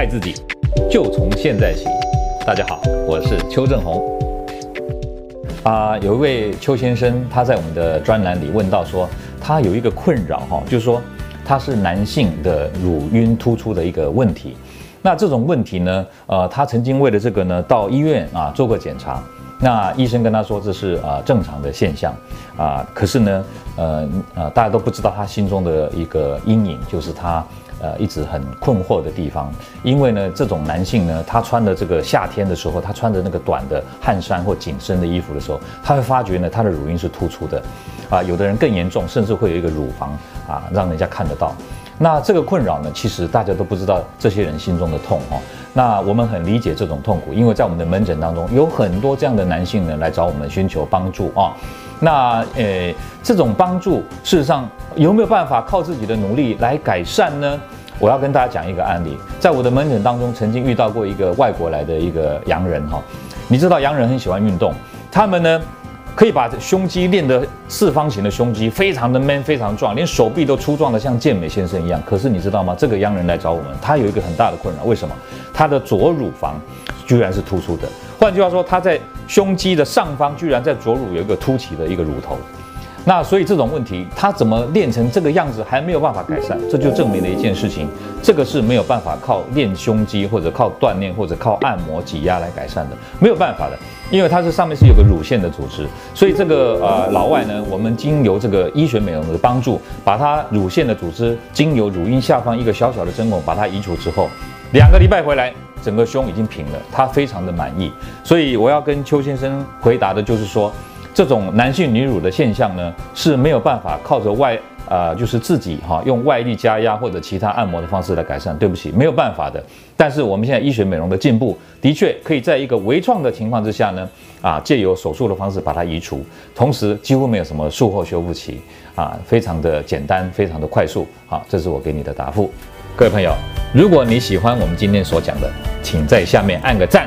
爱自己，就从现在起。大家好，我是邱正红。啊、有一位邱先生，他在我们的专栏里问到说，他有一个困扰哈，就是说他是男性的乳晕突出的一个问题。那这种问题呢，呃，他曾经为了这个呢，到医院啊做过检查。那医生跟他说这是啊正常的现象啊，可是呢，呃呃，大家都不知道他心中的一个阴影，就是他呃一直很困惑的地方。因为呢，这种男性呢，他穿的这个夏天的时候，他穿着那个短的汗衫或紧身的衣服的时候，他会发觉呢，他的乳晕是突出的啊。有的人更严重，甚至会有一个乳房啊，让人家看得到。那这个困扰呢，其实大家都不知道这些人心中的痛哦。那我们很理解这种痛苦，因为在我们的门诊当中有很多这样的男性呢来找我们寻求帮助啊。那呃，这种帮助事实上有没有办法靠自己的努力来改善呢？我要跟大家讲一个案例，在我的门诊当中曾经遇到过一个外国来的一个洋人哈。你知道洋人很喜欢运动，他们呢，可以把胸肌练得四方形的胸肌，非常的 man，非常壮，连手臂都粗壮的像健美先生一样。可是你知道吗？这个洋人来找我们，他有一个很大的困扰，为什么？他的左乳房居然是突出的。换句话说，他在胸肌的上方，居然在左乳有一个凸起的一个乳头。那所以这种问题，他怎么练成这个样子还没有办法改善？这就证明了一件事情，这个是没有办法靠练胸肌或者靠锻炼或者靠按摩挤压来改善的，没有办法的，因为它是上面是有个乳腺的组织，所以这个呃老外呢，我们经由这个医学美容的帮助，把它乳腺的组织经由乳晕下方一个小小的针孔把它移除之后，两个礼拜回来，整个胸已经平了，他非常的满意。所以我要跟邱先生回答的就是说。这种男性女乳的现象呢，是没有办法靠着外呃，就是自己哈用外力加压或者其他按摩的方式来改善。对不起，没有办法的。但是我们现在医学美容的进步，的确可以在一个微创的情况之下呢，啊，借由手术的方式把它移除，同时几乎没有什么术后修复期啊，非常的简单，非常的快速。好，这是我给你的答复。各位朋友，如果你喜欢我们今天所讲的，请在下面按个赞。